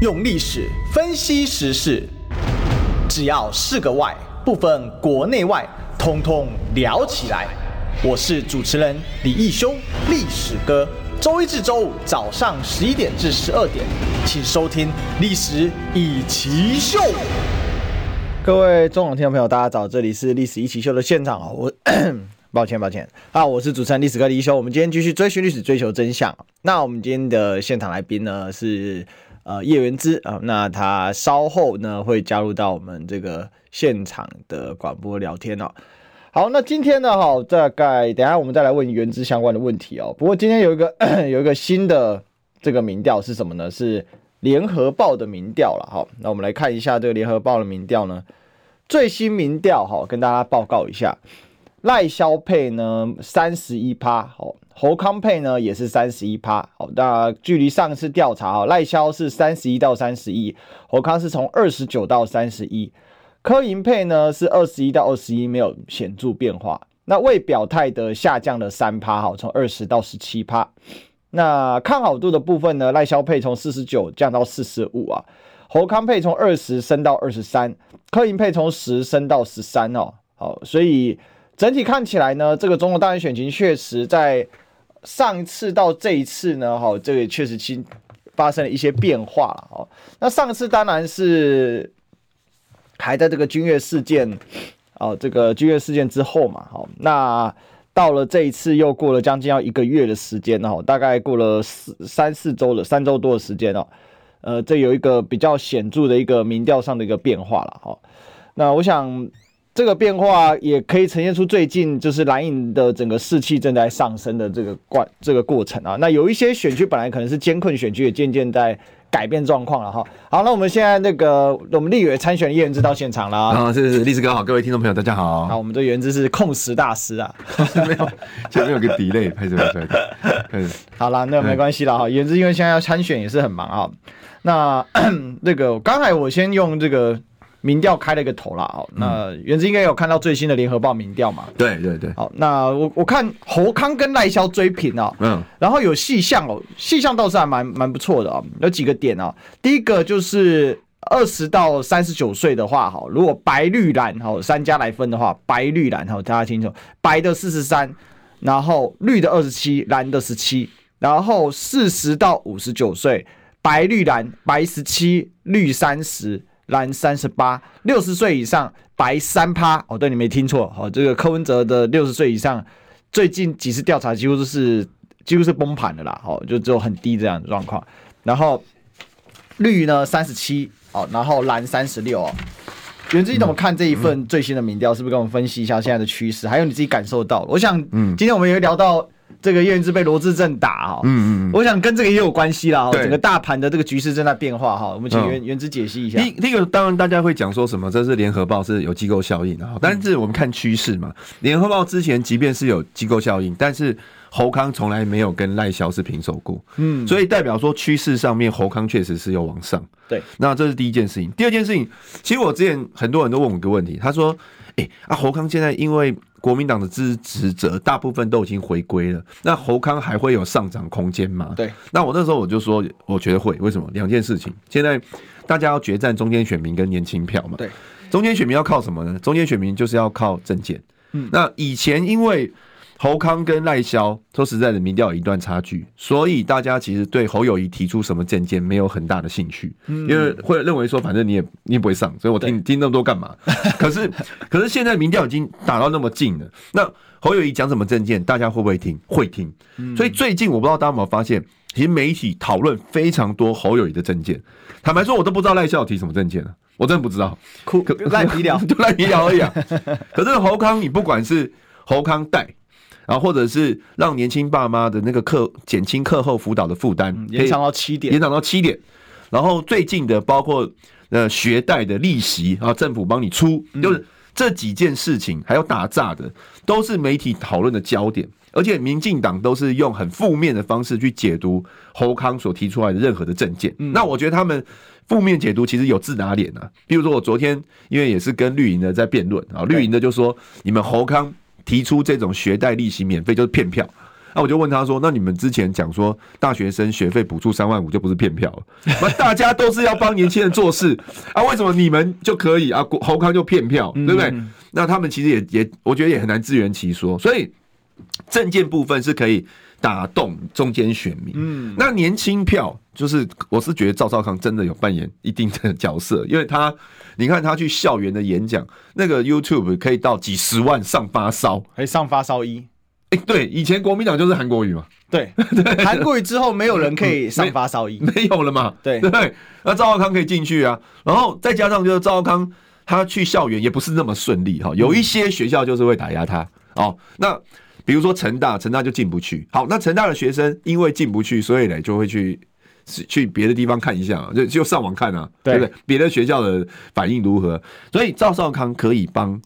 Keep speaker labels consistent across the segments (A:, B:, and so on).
A: 用历史分析时事，只要是个“外”，不分国内外，通通聊起来。我是主持人李义修，历史哥。周一至周五早上十一点至十二点，请收听《历史一奇秀》。各位中广听众朋友，大家早，这里是《历史一奇秀》的现场啊！我 抱歉，抱歉啊！我是主持人历史哥李义修。我们今天继续追寻历史，追求真相。那我们今天的现场来宾呢是。呃，叶元之啊，那他稍后呢会加入到我们这个现场的广播聊天哦。好，那今天呢，哈，大概等下我们再来问元之相关的问题哦。不过今天有一个 有一个新的这个民调是什么呢？是联合报的民调了。好，那我们来看一下这个联合报的民调呢，最新民调哈，跟大家报告一下，赖萧配呢三十一趴，好。侯康配呢也是三十一趴，好，那距离上次调查哈，赖萧是三十一到三十一，侯康是从二十九到三十一，柯银配呢是二十一到二十一，没有显著变化。那未表态的下降了三趴，哈，从二十到十七趴。那看好度的部分呢，赖萧配从四十九降到四十五啊，侯康配从二十升到二十三，柯银配从十升到十三哦，好，所以整体看起来呢，这个中国大选选情确实在。上一次到这一次呢，哈，这个确实新发生了一些变化了，哦。那上次当然是还在这个君悦事件，哦，这个君悦事件之后嘛，好，那到了这一次又过了将近要一个月的时间，哦，大概过了四三四周了，三周多的时间哦，呃，这有一个比较显著的一个民调上的一个变化了，哈。那我想。这个变化也可以呈现出最近就是蓝营的整个士气正在上升的这个过这个过程啊。那有一些选区本来可能是艰困选区，也渐渐在改变状况了哈。好，那我们现在那个我们立委参选的叶元之到现场了啊。是是，历史哥好，各位听众朋友大家好。好，我们这元之是控时大师啊，
B: 没有前面有个 delay，拍什么拍的？嗯，
A: 好了，那没关系了哈。元之因为现在要参选也是很忙啊。那 那个刚才我先用这个。民调开了一个头了哦，那原子应该有看到最新的联合报民调嘛？
B: 对对对。
A: 好，那我我看侯康跟赖萧追平哦，嗯，然后有细项哦，细项倒是还蛮蛮不错的啊，有几个点啊。第一个就是二十到三十九岁的话，哈，如果白绿蓝哈三家来分的话，白绿蓝哈大家清楚，白的四十三，然后绿的二十七，蓝的十七，然后四十到五十九岁，白绿蓝，白十七，绿三十。蓝三十八，六十岁以上白三趴哦，对，你没听错，哦，这个柯文哲的六十岁以上，最近几次调查几乎都是几乎是崩盘的啦，哦，就只有很低这样的状况。然后绿呢三十七，哦，然后蓝三十六哦。元之你怎么看这一份最新的民调？是不是跟我们分析一下现在的趋势？还有你自己感受到？我想，嗯，今天我们也会聊到。这个叶元之被罗志正打哈，嗯嗯，我想跟这个也有关系啦。整个大盘的这个局势正在变化哈。我们请元元之解析一下。
B: 第第一个，当然大家会讲说什么，这是联合报是有机构效应的哈。但是我们看趋势嘛，联合报之前即便是有机构效应，但是侯康从来没有跟赖萧是平手过，嗯，所以代表说趋势上面侯康确实是有往上。对，那这是第一件事情。第二件事情，其实我之前很多人都问我一个问题，他说：“哎啊，侯康现在因为。”国民党的支持者大部分都已经回归了，那侯康还会有上涨空间吗？对，那我那时候我就说，我觉得会。为什么？两件事情。现在大家要决战中间选民跟年轻票嘛。对，中间选民要靠什么呢？中间选民就是要靠政见。嗯，那以前因为。侯康跟赖萧说实在的，民调有一段差距，所以大家其实对侯友谊提出什么政见没有很大的兴趣，因为会认为说反正你也你也不会上，所以我听听那么多干嘛？可是可是现在民调已经打到那么近了，那侯友谊讲什么政见，大家会不会听？会听。所以最近我不知道大家有没有发现，其实媒体讨论非常多侯友谊的政见。坦白说，我都不知道赖萧提什么政见了，我真的不知道，
A: 哭赖 皮聊
B: 就赖皮聊而已啊。可是侯康，你不管是侯康带。然后或者是让年轻爸妈的那个课减轻课后辅导的负担，
A: 延长到七点，
B: 延长到七点。然后最近的包括呃学贷的利息啊，政府帮你出，就是这几件事情，还有打诈的，都是媒体讨论的焦点。而且民进党都是用很负面的方式去解读侯康所提出来的任何的政见。那我觉得他们负面解读其实有自打脸啊。比如说我昨天因为也是跟绿营的在辩论啊，绿营的就说你们侯康。提出这种学贷利息免费就是骗票，那我就问他说：“那你们之前讲说大学生学费补助三万五就不是骗票了？那大家都是要帮年轻人做事 啊，为什么你们就可以啊？侯康就骗票，对不对？那他们其实也也，我觉得也很难自圆其说。所以证件部分是可以打动中间选民。嗯，那年轻票就是，我是觉得赵少康真的有扮演一定的角色，因为他你看他去校园的演讲，那个 YouTube 可以到几十万上发烧，
A: 还上发烧一。”
B: 哎，对，以前国民党就是韩国语嘛，
A: 对，韩国语之后没有人可以上发烧衣，
B: 没有了嘛，
A: 对。
B: 对，那赵少康可以进去啊，然后再加上就是赵少康他去校园也不是那么顺利哈，有一些学校就是会打压他。哦，那比如说成大，成大就进不去，好，那成大的学生因为进不去，所以呢就会去去别的地方看一下，就就上网看啊，对不对？别的学校的反应如何？所以赵少康可以帮。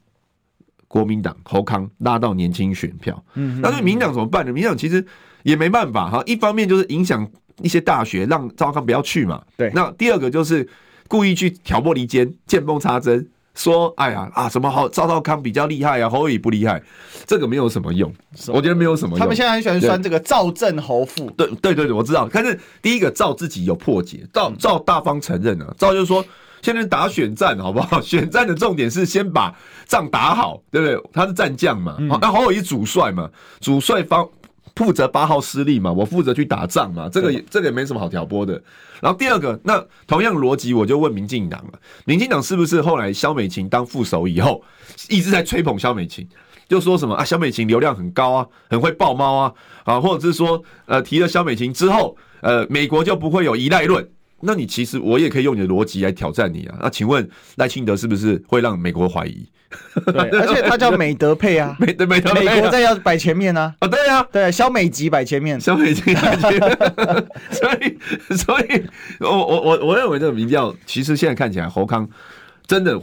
B: 国民党侯康拉到年轻选票，嗯，那对民党怎么办呢？民党其实也没办法哈。一方面就是影响一些大学，让赵少康不要去嘛。对，那第二个就是故意去挑拨离间、见缝插针，说哎呀啊什么好赵少康比较厉害啊，侯友宜不厉害，这个没有什么用。我觉得没有什么用。
A: 他们现在很喜欢酸这个赵正侯富。
B: 对对对对，我知道。但是第一个赵自己有破解，赵赵大方承认了，赵就是说。现在打选战好不好？选战的重点是先把仗打好，对不对？他是战将嘛，那侯友宜主帅嘛，主帅方负责八号失利嘛，我负责去打仗嘛，这个也这个也没什么好挑拨的。然后第二个，那同样逻辑，我就问民进党了，民进党是不是后来萧美琴当副手以后，一直在吹捧萧美琴，就说什么啊，萧美琴流量很高啊，很会爆猫啊，啊，或者是说，呃，提了萧美琴之后，呃，美国就不会有依赖论。那你其实我也可以用你的逻辑来挑战你啊！那请问赖清德是不是会让美国怀疑？
A: 对，而且他叫美德配啊，
B: 美德美德，
A: 美国在要摆前面啊！
B: 啊，对啊，
A: 对，小美吉摆前面，
B: 小美吉摆前面，所以，所以我我我我认为这个民调其实现在看起来侯康真的。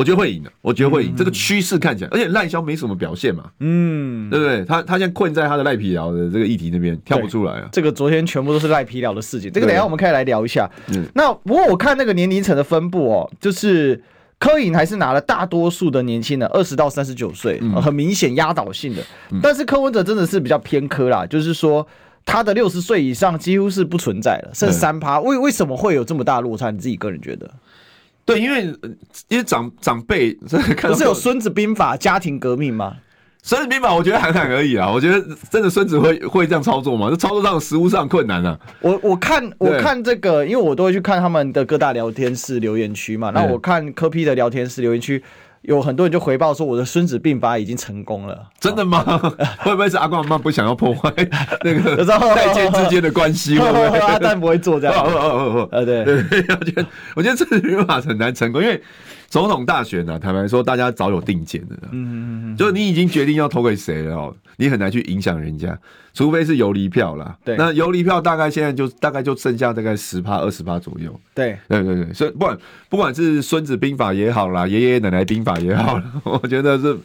B: 我觉得会赢的，我觉得会赢。这个趋势看起来，而且赖萧没什么表现嘛，嗯，对不对？他他现在困在他的赖皮寮的这个议题那边，跳不出来啊。
A: 这个昨天全部都是赖皮聊的事情，这个等下我们可以来聊一下。嗯，那不过我看那个年龄层的分布哦，就是柯颖还是拿了大多数的年轻人，二十到三十九岁，很明显压倒性的。但是柯文哲真的是比较偏科啦，就是说他的六十岁以上几乎是不存在了，剩三趴。为为什么会有这么大落差？你自己个人觉得？
B: 对，因为因为长长辈
A: 不是有《孙子兵法》家庭革命吗？
B: 《孙子兵法》我觉得喊喊而已啊，我觉得真的孙子会会这样操作吗？这操作上实物上困难啊。
A: 我我看我看这个，因为我都会去看他们的各大聊天室留言区嘛，那我看科 P 的聊天室留言区。有很多人就回报说，我的《孙子病发》已经成功了，
B: 真的吗？会不会是阿公阿妈不想要破坏 那个代间之间的关系？会不会
A: 阿蛋不会做这样？呃，对对，
B: 我觉得我觉得《孙子兵法》很难成功，因为。总统大选呢、啊，坦白说，大家早有定见的。嗯嗯嗯，就是你已经决定要投给谁了哦，你很难去影响人家，除非是游离票啦。对，那游离票大概现在就大概就剩下大概十趴二十趴左右。对对对对，所以不管不管是孙子兵法也好啦，爷爷奶奶兵法也好啦，我觉得是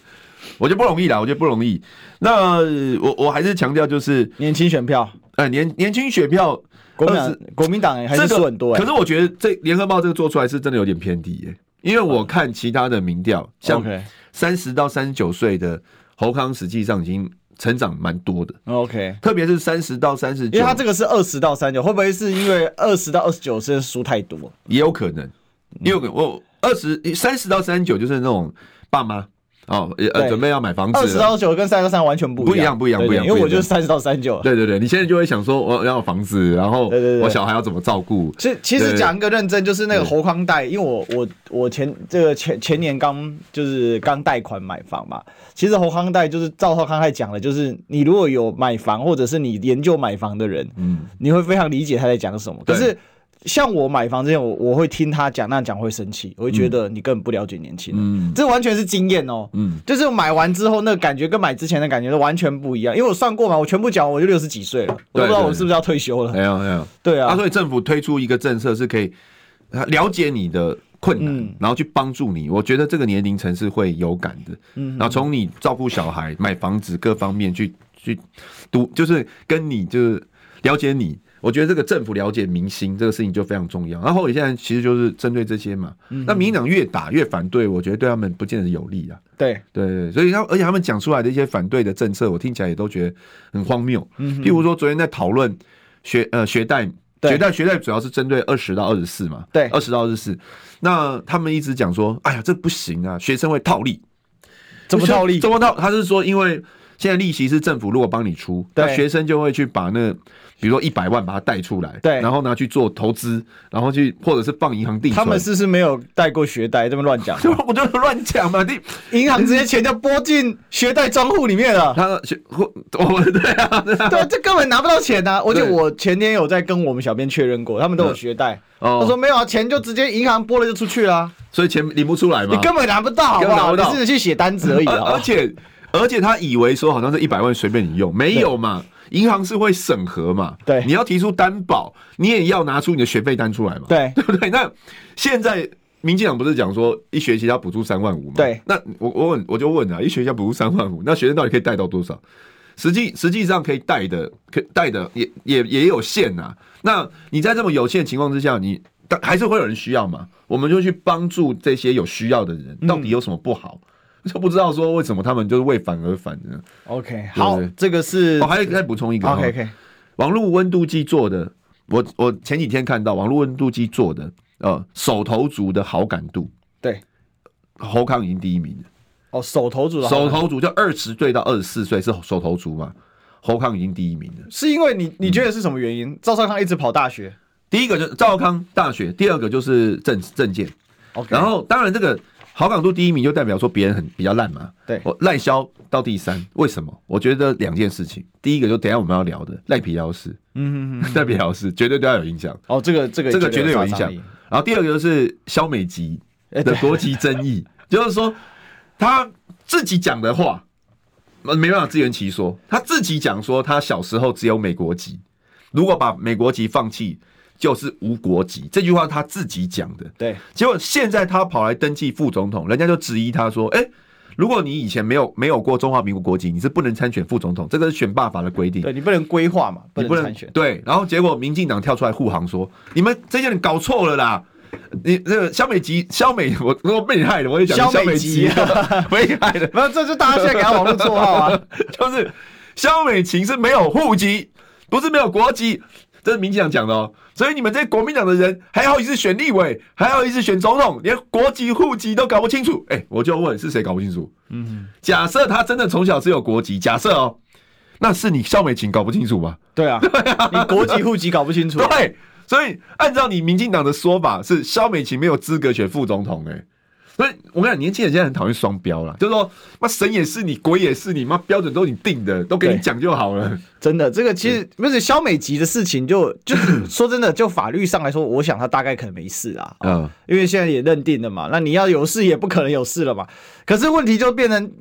B: 我觉得不容易啦，我觉得不容易。那我我还是强调就是
A: 年轻选票，
B: 哎年年轻选票，
A: 国民党国民党还是输很多。
B: 可是我觉得这联合报这个做出来是真的有点偏低耶、欸。因为我看其他的民调，像三十到三十九岁的侯康，实际上已经成长蛮多的。OK，特别是三十到三十九，
A: 因为他这个是二十到三十九，会不会是因为二十到二十九岁输太多？
B: 也有可能，也有可能。我二十三十到三十九就是那种爸妈。哦，呃，准备要买房子，
A: 二十到九跟三十到三完全不一样，
B: 不一样，不一样，不一样。
A: 因为我就是三十到三九。
B: 对对对，你现在就会想说，我要房子，然后我小孩要怎么照顾？
A: 其实其实讲一个认真，就是那个侯康贷，因为我我我前这个前前年刚就是刚贷款买房嘛。其实侯康贷就是赵浩康还讲的，就是你如果有买房或者是你研究买房的人，嗯，你会非常理解他在讲什么。可是。像我买房之前，我我会听他讲，那讲会生气，我会觉得你根本不了解年轻人，嗯，这完全是经验哦，嗯，就是买完之后那个感觉跟买之前的感觉都完全不一样，因为我算过嘛，我全部讲我就六十几岁了，我不知道我是不是要退休了，
B: 没有没有，
A: 对啊，
B: 所以政府推出一个政策是可以了解你的困难，然后去帮助你，我觉得这个年龄层是会有感的，嗯，然后从你照顾小孩、买房子各方面去去读，就是跟你就是了解你。我觉得这个政府了解民心这个事情就非常重要。然后你现在其实就是针对这些嘛，那民进党越打越反对，我觉得对他们不见得有利啊。
A: 对
B: 对，所以他而且他们讲出来的一些反对的政策，我听起来也都觉得很荒谬。譬如说昨天在讨论学呃学贷，学贷学贷主要是针对二十到二十四嘛，
A: 对，
B: 二十到二十四。那他们一直讲说，哎呀，这不行啊，学生会套利。
A: 怎么套利？
B: 怎么套？他是说因为。现在利息是政府如果帮你出，那学生就会去把那个，比如说一百万把它贷出来，
A: 对，
B: 然后拿去做投资，然后去或者是放银行定存。
A: 他们是不是没有贷过学贷？这么乱讲？
B: 我就乱讲嘛，你
A: 银行直接钱就拨进学贷账户里面了。
B: 他学我 对啊，对啊，
A: 这根本拿不到钱啊！而且我前天有在跟我们小编确认过，他们都有学贷。他说没有啊，钱就直接银行拨了就出去了，
B: 所以钱领不出来嘛，
A: 你根本拿不到，好不好？你只是去写单子而已啊，
B: 而且。而且他以为说好像是一百万随便你用，没有嘛？银行是会审核嘛？
A: 对，
B: 你要提出担保，你也要拿出你的学费单出来嘛？
A: 对，
B: 对不对？那现在民进党不是讲说一学期要补助三万五嘛？
A: 对，
B: 那我我问我就问啊，一学期要补助三万五，那学生到底可以贷到多少？实际实际上可以贷的，可贷的也也也有限呐。那你在这么有限的情况之下，你但还是会有人需要嘛？我们就去帮助这些有需要的人，到底有什么不好？嗯 就不知道说为什么他们就是为反而反呢
A: ？OK，好，这个是
B: 我还要再补充一个。
A: OK，OK，
B: 网络温度计做的，我我前几天看到网络温度计做的，呃，手头族的好感度，
A: 对，
B: 侯康已经第一名了。
A: 哦，手头族的
B: 手头族就二十岁到二十四岁是手头族嘛？侯康已经第一名了，
A: 是因为你你觉得是什么原因？赵少康一直跑大学，
B: 第一个就是赵少康大学，第二个就是政政见。
A: OK，
B: 然后当然这个。好感度第一名就代表说别人很比较烂嘛？
A: 对，
B: 我赖萧到第三，为什么？我觉得两件事情，第一个就等一下我们要聊的赖皮寮事，嗯哼哼，赖皮寮事绝对对他有影响。
A: 哦，这个这个
B: 这个绝对有影响。然后第二个就是萧美吉的国籍争议，就是说他自己讲的话，没办法自圆其说。他自己讲说他小时候只有美国籍，如果把美国籍放弃。就是无国籍这句话他自己讲的，
A: 对。
B: 结果现在他跑来登记副总统，人家就质疑他说：“哎，如果你以前没有没有过中华民国国籍，你是不能参选副总统，这个是选罢法的规定。
A: 对你不能规划嘛，不能参选。
B: 对，然后结果民进党跳出来护航说：你们这些人搞错了啦！你这个萧美吉、萧美，我我被你害了，我也讲萧美吉，被你害的。
A: 没有，这是大家现在给他网络绰号啊，
B: 就是萧美琴是没有户籍，不是没有国籍。”这是民进党讲的哦，所以你们这些国民党的人还好意思选立委，还好意思选总统，连国籍户籍都搞不清楚。哎，我就问是谁搞不清楚？嗯，假设他真的从小只有国籍，假设哦，那是你肖美琴搞不清楚吧？
A: 对啊，对啊，你国籍户籍搞不清楚。
B: 对，所以按照你民进党的说法，是肖美琴没有资格选副总统。哎。所以我跟你讲，年轻人现在很讨厌双标了，就是说，妈神也是你，鬼也是你，妈标准都是你定的，都给你讲就好了。
A: 真的，这个其实不是肖美吉的事情就，就就 说真的，就法律上来说，我想他大概可能没事啊。嗯，因为现在也认定了嘛，那你要有事也不可能有事了嘛。可是问题就变成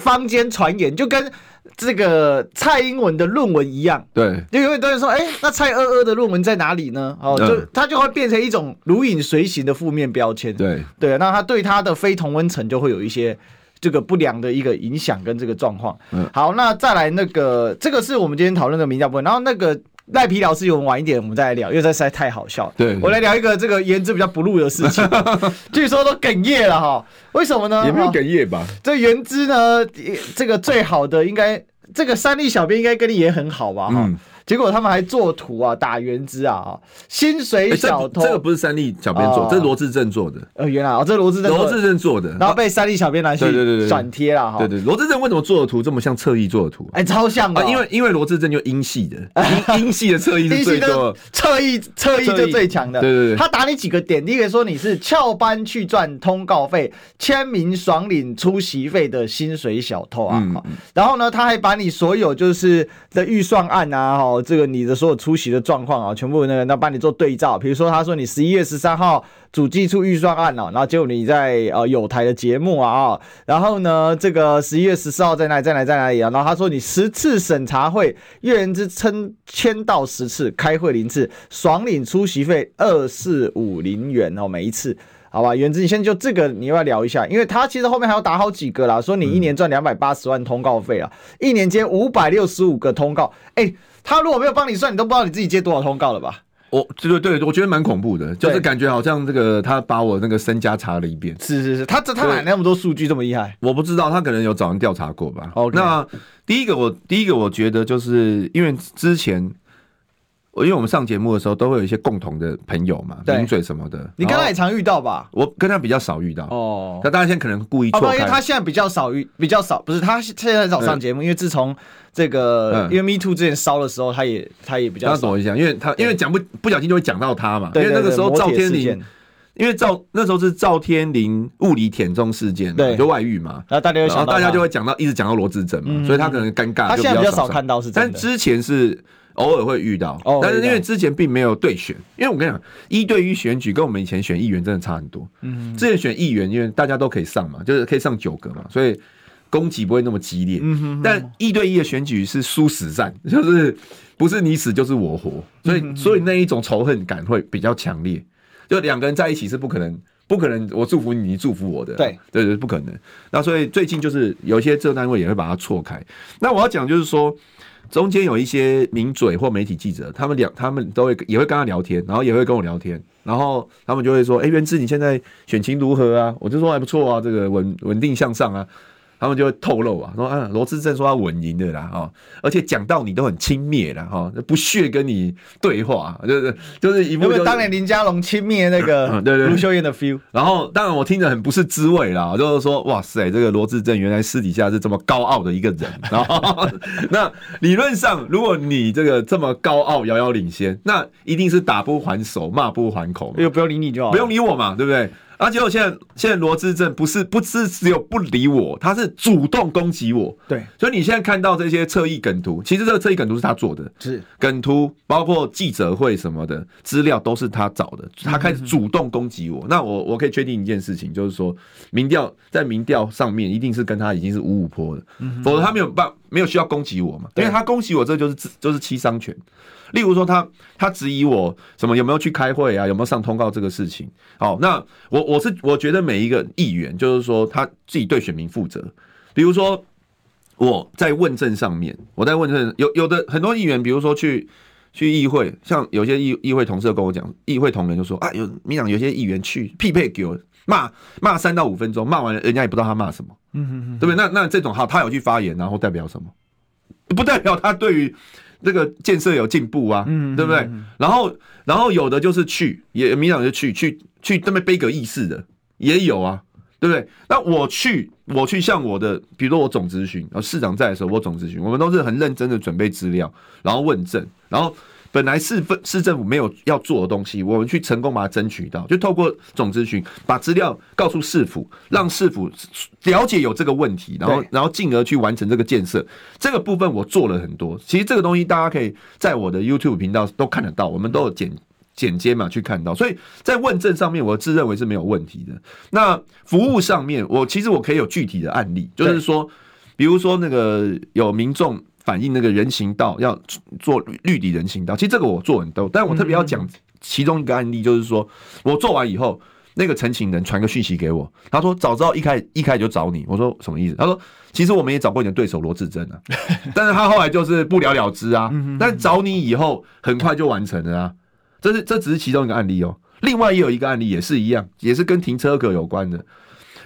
A: 坊间传言，就跟。这个蔡英文的论文一样，
B: 对，
A: 就有很多人说，哎，那蔡二二的论文在哪里呢？哦，就他就会变成一种如影随形的负面标签，
B: 对
A: 对，那他对他的非同温层就会有一些这个不良的一个影响跟这个状况。嗯，好，那再来那个，这个是我们今天讨论的民调部分，然后那个。赖皮老师，我们晚一点我们再来聊，因为这实在太好笑了。
B: 对，
A: 我来聊一个这个言之比较不露的事情，据说都哽咽了哈。为什么呢？
B: 也没有哽咽吧？
A: 这言之呢？这个最好的应该，这个三立小编应该跟你也很好吧？哈、嗯。结果他们还做图啊，打原资啊，薪水小偷、欸这，这个不是三立小编做，哦、这是罗志正做的。呃，原来哦，这是罗志正罗志正做的，然后被三立小编拿去对对对转贴了哈。对对，罗志正为什么做的图这么像侧翼做的图？哎、欸，超像的、因为因为罗志正就英系的，英英系的侧翼是最多，侧翼侧翼就最强的。对对对，他打你几个点，第一个说你是翘班去赚通告费，签名爽领出席费的薪水小偷啊。嗯、然后呢，他还把你所有就是的预算案啊，哈。这个你的所有出席的状况啊，全部那个那帮你做对照。比如说，他说你十一月十三号主计处预算案哦，然后结果你在呃有台的节目啊，然后呢，这个十一月十四号在哪里在哪里在哪里啊？然后他说你十次审查会，月人之称签到十次，开会零次，爽领出席费二四五零元哦，每一次。好吧？原子，你先就这个你要不要聊一下？因为他其实后面还要打好几个啦，说你一年赚两百八十万通告费啊，嗯、一年接五百六十五个通告，哎、欸，他如果没有帮你算，你都不知道你自己接多少通告了吧？
B: 我对对对，我觉得蛮恐怖的，就是感觉好像这个他把我那个身家查了一遍。
A: 是是是，他这他哪那么多数据这么厉害？
B: 我不知道，他可能有找人调查过吧。
A: Okay.
B: 那第一个我第一个我觉得就是因为之前，因为我们上节目的时候都会有一些共同的朋友嘛，名嘴什么的，
A: 你跟他也常遇到吧？
B: 我跟他比较少遇到哦。那大家现在可能故意错开，
A: 因为他现在比较少遇，比较少不是他现在很少上节目，因为自从。这个，嗯、因为 Me Too 之前烧的时候，他也他也比较。他
B: 懂一下，因为他因为讲不不小心就会讲到他嘛。对对对，因为那个时候赵天林，因为赵那时候是赵天林物理舔中事件，对，就外遇嘛。
A: 然后大家就
B: 大家就会讲到，一直讲到罗志珍嘛，嗯、所以他可能尴尬。
A: 他现在比较少看到是真的，
B: 但之前是偶尔会遇到，但是因为之前并没有对选，因为我跟你讲，一对一选举跟我们以前选议员真的差很多。嗯，之前选议员，因为大家都可以上嘛，就是可以上九个嘛，所以。攻击不会那么激烈，嗯、哼哼，但一对一的选举是殊死战，就是不是你死就是我活，所以所以那一种仇恨感会比较强烈。就两个人在一起是不可能，不可能我祝福你，你祝福我的，
A: 对
B: 对对，不可能。那所以最近就是有一些政单位也会把它错开。那我要讲就是说，中间有一些名嘴或媒体记者，他们两他们都会也会跟他聊天，然后也会跟我聊天，然后他们就会说：“哎、袁志你现在选情如何啊？”我就说还不错啊，这个稳稳定向上啊。他们就会透露啊，说啊，罗志正说他稳赢的啦，哈，而且讲到你都很轻蔑啦，哈，不屑跟你对话，就是就是一部分
A: 当年林佳龙轻蔑那个 对对卢秀燕的 feel，
B: 然后当然我听着很不是滋味啦，就是说哇塞，这个罗志正原来私底下是这么高傲的一个人，然后那理论上如果你这个这么高傲遥遥领先，那一定是打不还手，骂不还口，
A: 又不用理你就好，
B: 不用理我嘛，对不对？而且我现在现在罗志正不是不是只有不理我，他是主动攻击我。
A: 对，
B: 所以你现在看到这些侧翼梗图，其实这个侧翼梗图是他做的，
A: 是
B: 梗图，包括记者会什么的资料都是他找的。他开始主动攻击我，嗯、那我我可以确定一件事情，就是说民调在民调上面一定是跟他已经是五五坡的，嗯、否则他没有办没有需要攻击我嘛？因为他攻击我，这就是就是七伤拳。例如说他他质疑我什么有没有去开会啊，有没有上通告这个事情。好，那我我是我觉得每一个议员就是说他自己对选民负责。比如说我在问政上面，我在问政有有的很多议员，比如说去去议会，像有些议议会同事跟我讲，议会同仁就说啊，有民党有些议员去匹配给我骂骂三到五分钟，骂完人家也不知道他骂什么，对不对？那那这种好，他有去发言，然后代表什么？不代表他对于。这个建设有进步啊，嗯，对不对？然后，然后有的就是去，也民党就去，去去那边杯葛议事的也有啊，对不对？那我去，我去向我的，比如说我总咨询，然后市长在的时候，我总咨询，我们都是很认真的准备资料，然后问政，然后。本来市分市政府没有要做的东西，我们去成功把它争取到，就透过总咨询把资料告诉市府，让市府了解有这个问题，然后然后进而去完成这个建设。这个部分我做了很多，其实这个东西大家可以在我的 YouTube 频道都看得到，我们都有剪剪接嘛去看到，所以在问政上面，我自认为是没有问题的。那服务上面，我其实我可以有具体的案例，就是说，比如说那个有民众。反映那个人行道要做绿底人行道，其实这个我做很多，但我特别要讲其中一个案例，就是说我做完以后，那个陈情人传个讯息给我，他说早知道一开一开始就找你，我说什么意思？他说其实我们也找过你的对手罗志正啊，但是他后来就是不了了之啊，但找你以后很快就完成了啊，这是这只是其中一个案例哦，另外也有一个案例也是一样，也是跟停车格有关的，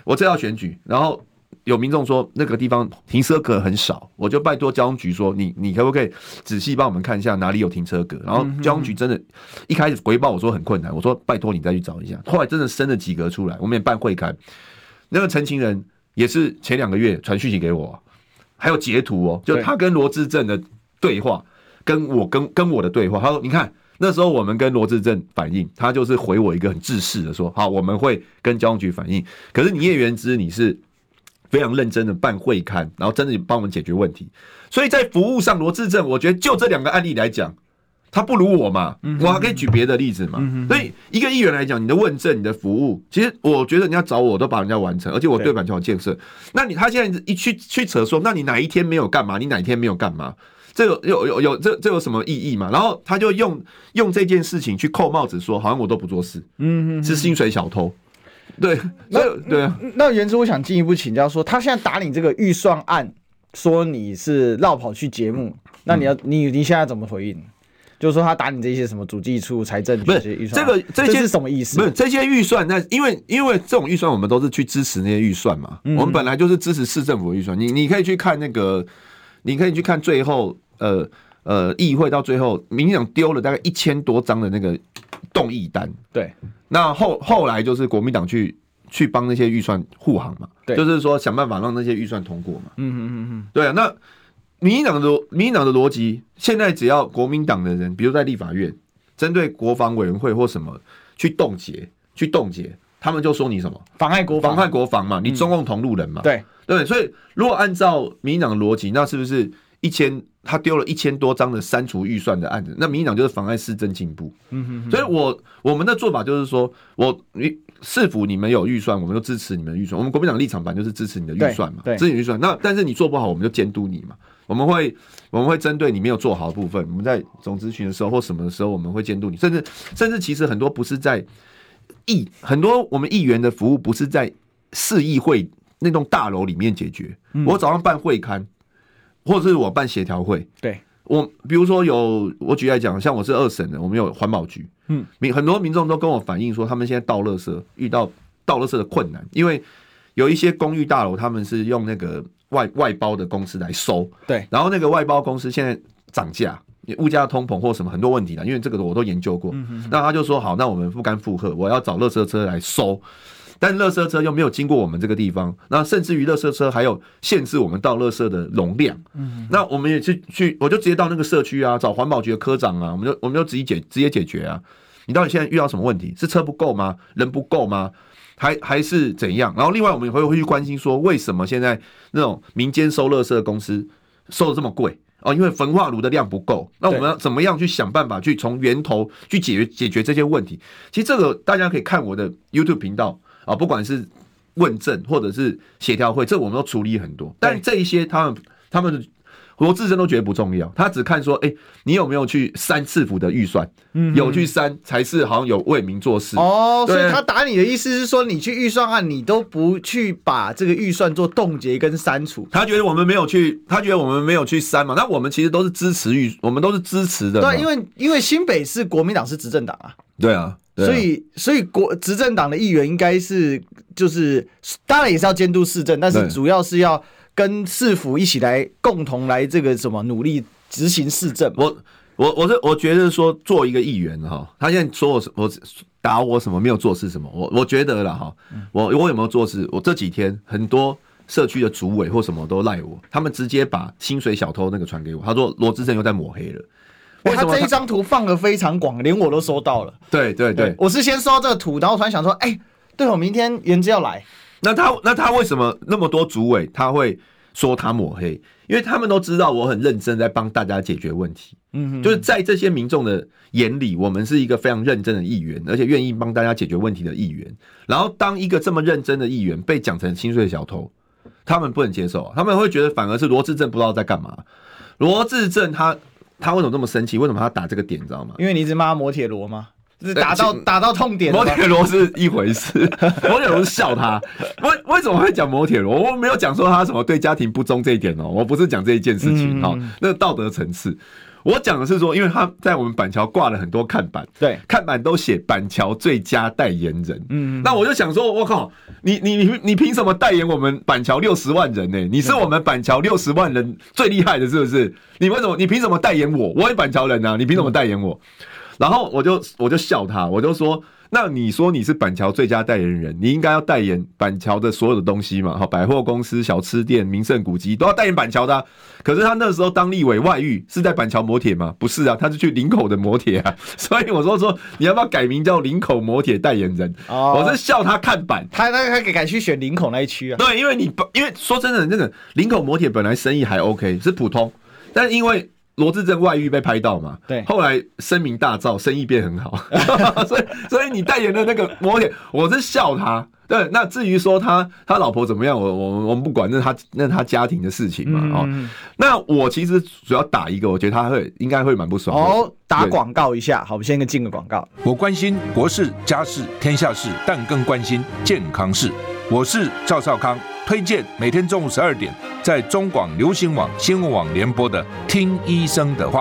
B: 我这要选举，然后。有民众说那个地方停车格很少，我就拜托交通局说，你你可不可以仔细帮我们看一下哪里有停车格？然后交通局真的，一开始回报我说很困难，我说拜托你再去找一下。后来真的升了几格出来，我们也办会刊。那个陈情人也是前两个月传讯息给我，还有截图哦，就他跟罗志正的对话，跟我跟跟我的对话。他说你看那时候我们跟罗志正反映，他就是回我一个很自私的说，好，我们会跟交通局反映。可是你叶元之你是。非常认真的办会刊，然后真的帮我们解决问题。所以在服务上，罗志正，我觉得就这两个案例来讲，他不如我嘛。我还可以举别的例子嘛。所以一个议员来讲，你的问政、你的服务，其实我觉得人家找我都把人家完成，而且我对板桥有建设。那你他现在一去去扯说，那你哪一天没有干嘛？你哪一天没有干嘛？这有有有有这这有什么意义嘛？然后他就用用这件事情去扣帽子，说好像我都不做事，嗯，是薪水小偷。对，
A: 那
B: 对啊。
A: 那原之，我想进一步请教说，他现在打你这个预算案，说你是绕跑去节目，那你要你你现在怎么回应？就是说他打你这些什么主计处、财政这些预算，
B: 这个这些
A: 这是什么意思？
B: 不是这些预算，那因为因为这种预算，我们都是去支持那些预算嘛。嗯、我们本来就是支持市政府的预算。你你可以去看那个，你可以去看最后呃呃议会到最后，民进党丢了大概一千多张的那个动议单。对，那后后来就是国民党去去帮那些预算护航嘛。对，就是说想办法让那些预算通过嘛。嗯嗯嗯嗯，对啊，那。民进党的民进党的逻辑，现在只要国民党的人，比如在立法院针对国防委员会或什么去冻结、去冻结，他们就说你什么
A: 妨碍国防、
B: 妨碍国防嘛，你中共同路人嘛，
A: 对
B: 对，所以如果按照民进党的逻辑，那是不是一千他丢了一千多张的删除预算的案子？那民进党就是妨碍市政进步。嗯哼，所以我我们的做法就是说，我你。市府你们有预算，我们就支持你们的预算。我们国民党立场版就是支持你的预算嘛，支持预算。那但是你做不好，我们就监督你嘛。我们会我们会针对你没有做好的部分，我们在总咨询的时候或什么的时候，我们会监督你。甚至甚至其实很多不是在议很多我们议员的服务不是在市议会那栋大楼里面解决。我早上办会刊，或者是我办协调会。对。我比如说有我举例来讲，像我是二审的，我们有环保局，嗯，民很多民众都跟我反映说，他们现在倒垃圾遇到倒垃圾的困难，因为有一些公寓大楼他们是用那个外外包的公司来收，对，然后那个外包公司现在涨价，物价通膨或什么很多问题的，因为这个我都研究过，那他就说好，那我们不甘负荷，我要找垃圾车来收。但垃圾车又没有经过我们这个地方，那甚至于垃圾车还有限制我们倒垃圾的容量。嗯，那我们也去去，我就直接到那个社区啊，找环保局的科长啊，我们就我们就直接解直接解决啊。你到底现在遇到什么问题？是车不够吗？人不够吗？还还是怎样？然后另外我们也会会去关心说，为什么现在那种民间收垃圾的公司收的这么贵？哦，因为焚化炉的量不够。那我们要怎么样去想办法去从源头去解决解决这些问题？其实这个大家可以看我的 YouTube 频道。啊，不管是问政或者是协调会，这我们都处理很多。但这一些他们他们罗致政都觉得不重要，他只看说，哎、欸，你有没有去删市府的预算？嗯，有去删才是好像有为民做事。哦，所以他打你的意思是说，你去预算案，你都不去把这个预算做冻结跟删除。他觉得我们没有去，他觉得我们没有去删嘛？那我们其实都是支持预，我们都是支持的。对，因为因为新北市国民党是执政党啊。对啊。所以，所以国执政党的议员应该是就是，当然也是要监督市政，但是主要是要跟市府一起来共同来这个什么努力执行市政。我我我是我觉得说，做一个议员哈，他现在说我我打我什么没有做事什么，我我觉得了哈，我我有没有做事？我这几天很多社区的主委或什么都赖我，他们直接把薪水小偷那个传给我，他说罗志正又在抹黑了。他这一张图放的非常广，连我都收到了。对对对，我是先收到这个图，然后突然想说，哎，对，我明天原之要来。那他那他为什么那么多主委他会说他抹黑？因为他们都知道我很认真在帮大家解决问题。嗯哼，就是在这些民众的眼里，我们是一个非常认真的议员，而且愿意帮大家解决问题的议员。然后当一个这么认真的议员被讲成薪水小偷，他们不能接受啊！他们会觉得反而是罗志正不知道在干嘛。罗志正他。他为什么这么生气？为什么他打这个点？你知道吗？因为你一直骂摩铁罗吗？就是打到打到痛点。摩铁罗是一回事，摩铁罗是笑他。为为什么会讲摩铁罗？我没有讲说他什么对家庭不忠这一点哦，我不是讲这一件事情哈，那道德层次。我讲的是说，因为他在我们板桥挂了很多看板，对，看板都写板桥最佳代言人。嗯，那我就想说，我靠，你你你你凭什么代言我们板桥六十万人呢？你是我们板桥六十万人最厉害的，是不是？你为什么？你凭什么代言我？我也板桥人啊，你凭什么代言我？然后我就我就笑他，我就说。那你说你是板桥最佳代言人，你应该要代言板桥的所有的东西嘛？哈，百货公司、小吃店、名胜古迹都要代言板桥的啊。可是他那时候当立委外遇是在板桥摩铁吗？不是啊，他是去林口的摩铁啊。所以我说说你要不要改名叫林口摩铁代言人？哦，我是笑他看板，他他他改去选林口那一区啊。对，因为你因为说真的，那个林口摩铁本来生意还 OK，是普通，但是因为。罗志正外遇被拍到嘛？对，后来声名大噪，生意变很好，所以所以你代言的那个摩铁，我是笑他，对，那至于说他他老婆怎么样，我我我们不管，那是他那是他家庭的事情嘛。哦、嗯，那我其实主要打一个，我觉得他会应该会蛮不爽。
A: 哦，打广告一下，好，我们先进个广告。
C: 我关心国事、家事、天下事，但更关心健康事。我是赵少康，推荐每天中午十二点在中广流行网新闻网联播的《听医生的话》。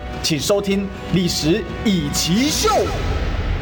A: 请收听历史与奇秀。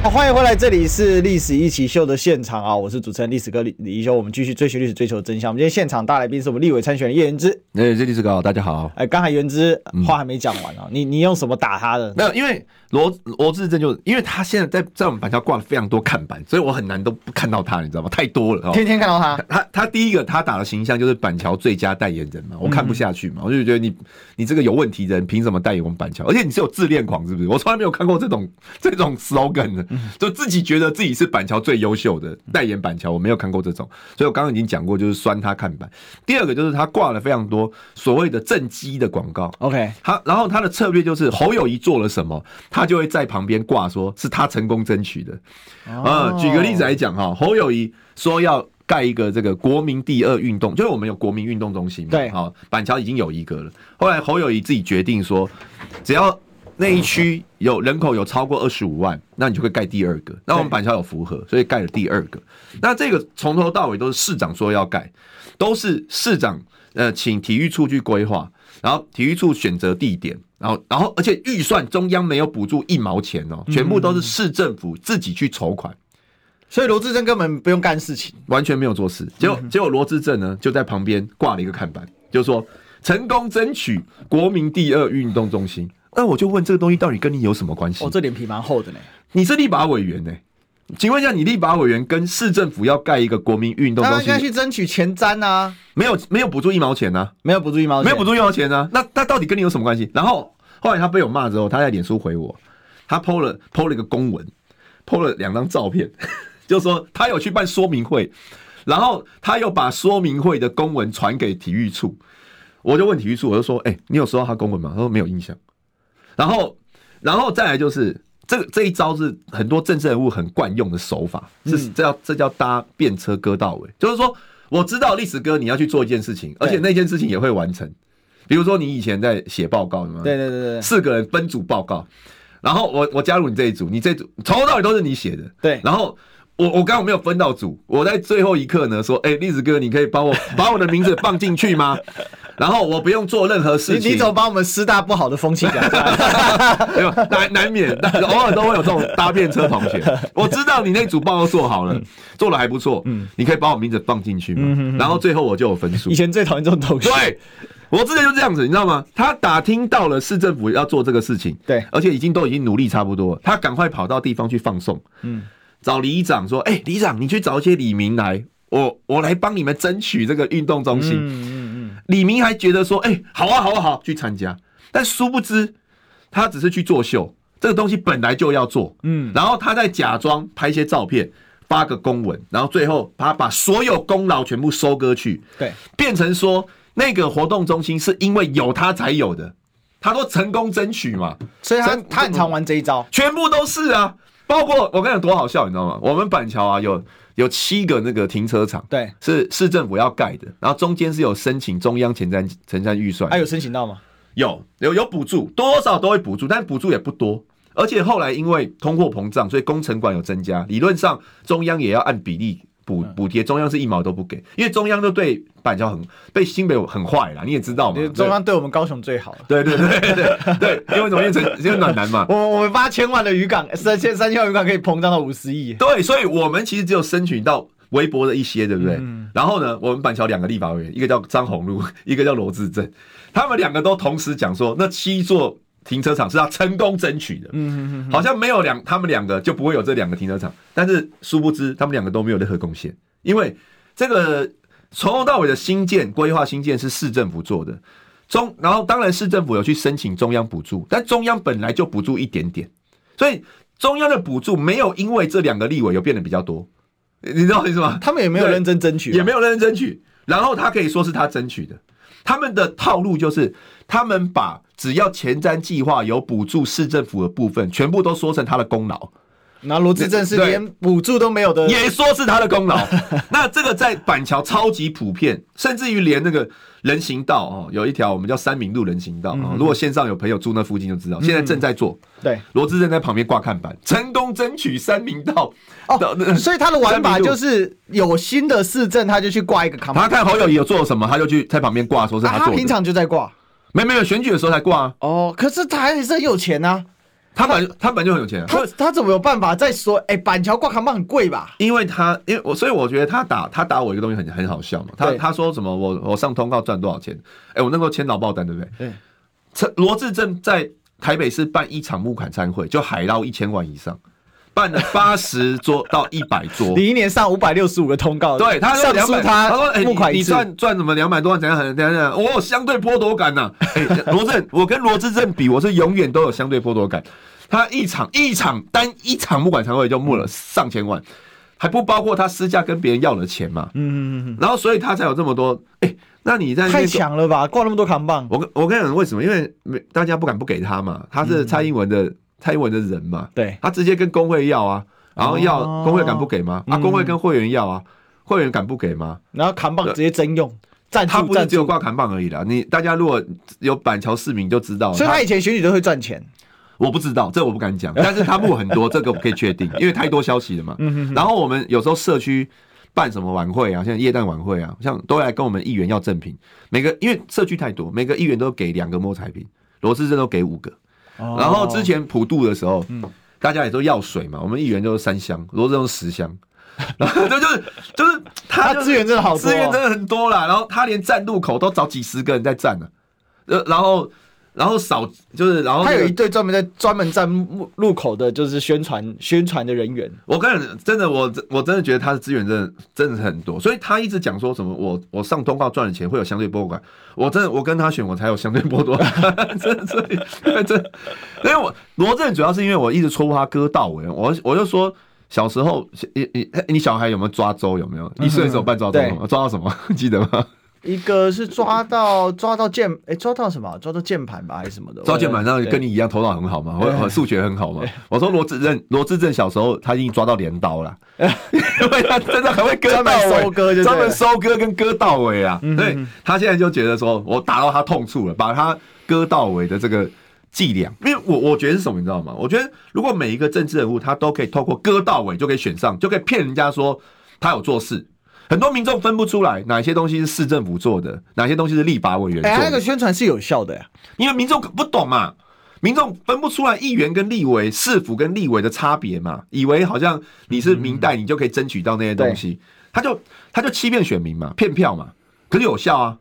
A: 好，欢迎回来，这里是《历史一起 SHOW》的现场啊！我是主持人历史哥李李一修，我们继续追寻历史，追求真相。我们今天现场大来宾是我们立委参选人叶元之。
B: 哎，这历史哥好，大家好。
A: 哎，刚才元之话还没讲完啊，嗯、你你用什么打他的？
B: 没有，因为。罗罗志正就因为他现在在在我们板桥挂了非常多看板，所以我很难都不看到他，你知道吗？太多了，
A: 天天看到他。
B: 他他第一个他打的形象就是板桥最佳代言人嘛，我看不下去嘛，我就觉得你你这个有问题的人凭什么代言我们板桥？而且你是有自恋狂是不是？我从来没有看过这种这种 slogan 的，就自己觉得自己是板桥最优秀的代言板桥，我没有看过这种。所以我刚刚已经讲过，就是酸他看板。第二个就是他挂了非常多所谓的政绩的广告。OK，他然后他的策略就是侯友谊做了什么，他就会在旁边。挂说是他成功争取的，啊，举个例子来讲哈，侯友谊说要盖一个这个国民第二运动，就是我们有国民运动中心嘛，对，好，板桥已经有一个了。后来侯友谊自己决定说，只要那一区有人口有超过二十五万，那你就会盖第二个。那我们板桥有符合，所以盖了第二个。那这个从头到尾都是市长说要盖，都是市长呃请体育处去规划，然后体育处选择地点。然后，然后，而且预算中央没有补助一毛钱哦，全部都是市政府自己去筹款，
A: 所以罗志正根本不用干事情，
B: 完全没有做事。结果，结果罗志正呢就在旁边挂了一个看板，就说成功争取国民第二运动中心。那我就问这个东西到底跟你有什么关系？
A: 哦，这脸皮蛮厚的呢。
B: 你是立法委员呢？请问一下，你立法委员跟市政府要盖一个国民运动中心，
A: 他应该去争取前瞻啊？
B: 没有，没有补助一毛钱啊？
A: 没有补助一毛钱，
B: 没有补助一毛钱啊？那那到底跟你有什么关系？然后后来他被我骂之后，他在脸书回我，他 PO 了 PO 了一个公文，PO 了两张照片，就说他有去办说明会，然后他又把说明会的公文传给体育处，我就问体育处，我就说，哎、欸，你有收到他公文吗？他说没有印象。然后，然后再来就是。这个这一招是很多政治人物很惯用的手法，是这叫这叫搭便车割到尾，就是说我知道历史哥你要去做一件事情，而且那件事情也会完成。比如说你以前在写报告，对对对对，四个人分组报告，然后我我加入你这一组，你这组从头到尾都是你写的，对，然后。我我刚刚没有分到组，我在最后一刻呢说，哎、欸，历史哥，你可以帮我把我的名字放进去吗？然后我不用做任何事情。你
A: 怎么把我们师大不好的风气讲出来？
B: 难难免，偶尔都会有这种搭便车同学。我知道你那组报告做好了，做的还不错，嗯，你可以把我名字放进去吗？然后最后我就有分数。
A: 以前最讨厌这种同学。
B: 对，我之前就这样子，你知道吗？他打听到了市政府要做这个事情，对，而且已经都已经努力差不多了，他赶快跑到地方去放送，嗯。找里长说：“哎、欸，里长，你去找一些李明来，我我来帮你们争取这个运动中心。嗯”嗯嗯，李明还觉得说：“哎、欸，好啊，好啊，好，去参加。”但殊不知，他只是去作秀，这个东西本来就要做。嗯，然后他在假装拍一些照片，发个公文，然后最后他把所有功劳全部收割去，对，变成说那个活动中心是因为有他才有的，他说成功争取嘛，
A: 所以他他很常玩这一招，
B: 全部都是啊。包括我跟你讲多好笑，你知道吗？我们板桥啊，有有七个那个停车场，对，是市政府要盖的，然后中间是有申请中央前瞻前瞻预算，
A: 还有申请到吗？
B: 有有有补助，多多少都会补助，但补助也不多。而且后来因为通货膨胀，所以工程款有增加，理论上中央也要按比例。补补贴，中央是一毛都不给，因为中央都对板桥很被新北很坏啦，你也知道嘛。
A: 中央对我们高雄最好。
B: 对 对对对对，对，因为怎么变成因为暖男嘛。
A: 我我们八千万的渔港，三千三千万渔港可以膨胀到五十亿。
B: 对，所以我们其实只有争取到微薄的一些，对不对？嗯、然后呢，我们板桥两个立法委员，一个叫张宏禄，一个叫罗志正，他们两个都同时讲说，那七座。停车场是他成功争取的，嗯，好像没有两，他们两个就不会有这两个停车场。但是殊不知，他们两个都没有任何贡献，因为这个从头到尾的新建规划新建是市政府做的，中然后当然市政府有去申请中央补助，但中央本来就补助一点点，所以中央的补助没有因为这两个立委有变得比较多，你知道我意思吗？
A: 他们也没有认真争取，
B: 也没有认真争取，然后他可以说是他争取的，他们的套路就是他们把只要前瞻计划有补助市政府的部分，全部都说成他的功劳。
A: 那罗志正是连补助都没有的，
B: 也说是他的功劳。那这个在板桥超级普遍，甚至于连那个人行道哦，有一条我们叫三明路人行道啊。如果线上有朋友住那附近就知道，现在正在做。
A: 对，
B: 罗志正在旁边挂看板，成功争取三明道。
A: 哦，所以他的玩法就是有新的市政，他就去挂一个看板。
B: 他看侯友宜有做什么，他就去在旁边挂，说是他做的。
A: 他平常就在挂，
B: 没没有选举的时候才挂啊。
A: 哦，可是他还是很有钱啊。
B: 他本他本就很有钱，
A: 他他怎么有办法再说？哎，板桥挂扛棒很贵吧？
B: 因为他，因为我，所以我觉得他打他打我一个东西很很好笑嘛。他他说什么？我我上通告赚多少钱？哎，我那时候签劳报单，对不对？对。罗志正在台北市办一场募款餐会，就海捞一千万以上，办了八十桌到一百桌，
A: 你一年上五百六十五个通告。
B: 对，他说两百，他说哎，你赚赚什么两百多万？怎样？怎样？怎样？我有相对剥夺感呐。哎，罗正，我跟罗志正比，我是永远都有相对剥夺感。他一场一场单一场募款常会就募了上千万，还不包括他私下跟别人要的钱嘛。嗯嗯嗯。然后所以他才有这么多。哎，那你在
A: 太强了吧？挂那么多扛棒。
B: 我跟我跟你讲为什么？因为没大家不敢不给他嘛。他是蔡英文的蔡英文的人嘛。
A: 对。
B: 他直接跟工会要啊，然后要工会敢不给吗？啊，工会跟会员要啊，会员敢不给吗？
A: 然后扛棒直接征用，赞助，
B: 他不是只有挂扛棒而已啦。你大家如果有板桥市民就知道，
A: 所以他以前选举都会赚钱。
B: 我不知道，这我不敢讲。但是他募很多，这个我可以确定，因为太多消息了嘛。然后我们有时候社区办什么晚会啊，像耶诞晚会啊，像都来跟我们议员要赠品。每个因为社区太多，每个议员都给两个摸彩品，罗志正都给五个。然后之前普渡的时候，嗯大家也都要水嘛，我们一元就是三箱，罗志用十箱。然后就就是就是他
A: 资源真的好，
B: 资源真的很多啦。然后他连站路口都找几十个人在站呢，呃，然后。然后扫就是，然后、那个、
A: 他有一队专门在专门站路口的，就是宣传宣传的人员。
B: 我跟你真的，我我真的觉得他的资源真的真的是很多，所以他一直讲说什么我我上通告赚的钱会有相对剥夺感。我真的我跟他选，我才有相对剥夺感。真的真的真的，因为我罗振主要是因为我一直戳破他割稻尾，我我就说小时候你你你小孩有没有抓周？有没有一岁的时候办抓周？抓到什么？记得吗？
A: 一个是抓到抓到键，哎，抓到什么？抓到键盘吧，还是什么的？
B: 抓键盘上跟你一样，头脑很好嘛，我数学很好嘛。我说罗志正，罗志正小时候他已经抓到镰刀了，因为他真的很会割稻尾，专门收割跟割到尾啊。对，他现在就觉得说我打到他痛处了，把他割到尾的这个伎俩，因为我我觉得是什么，你知道吗？我觉得如果每一个政治人物他都可以透过割到尾就可以选上，就可以骗人家说他有做事。很多民众分不出来哪些东西是市政府做的，哪些东西是立法委员做的。哎，
A: 那个宣传是有效的呀，
B: 因为民众不懂嘛，民众分不出来议员跟立委、市府跟立委的差别嘛，以为好像你是明代，你就可以争取到那些东西，他就他就欺骗选民嘛，骗票嘛，可是有效啊。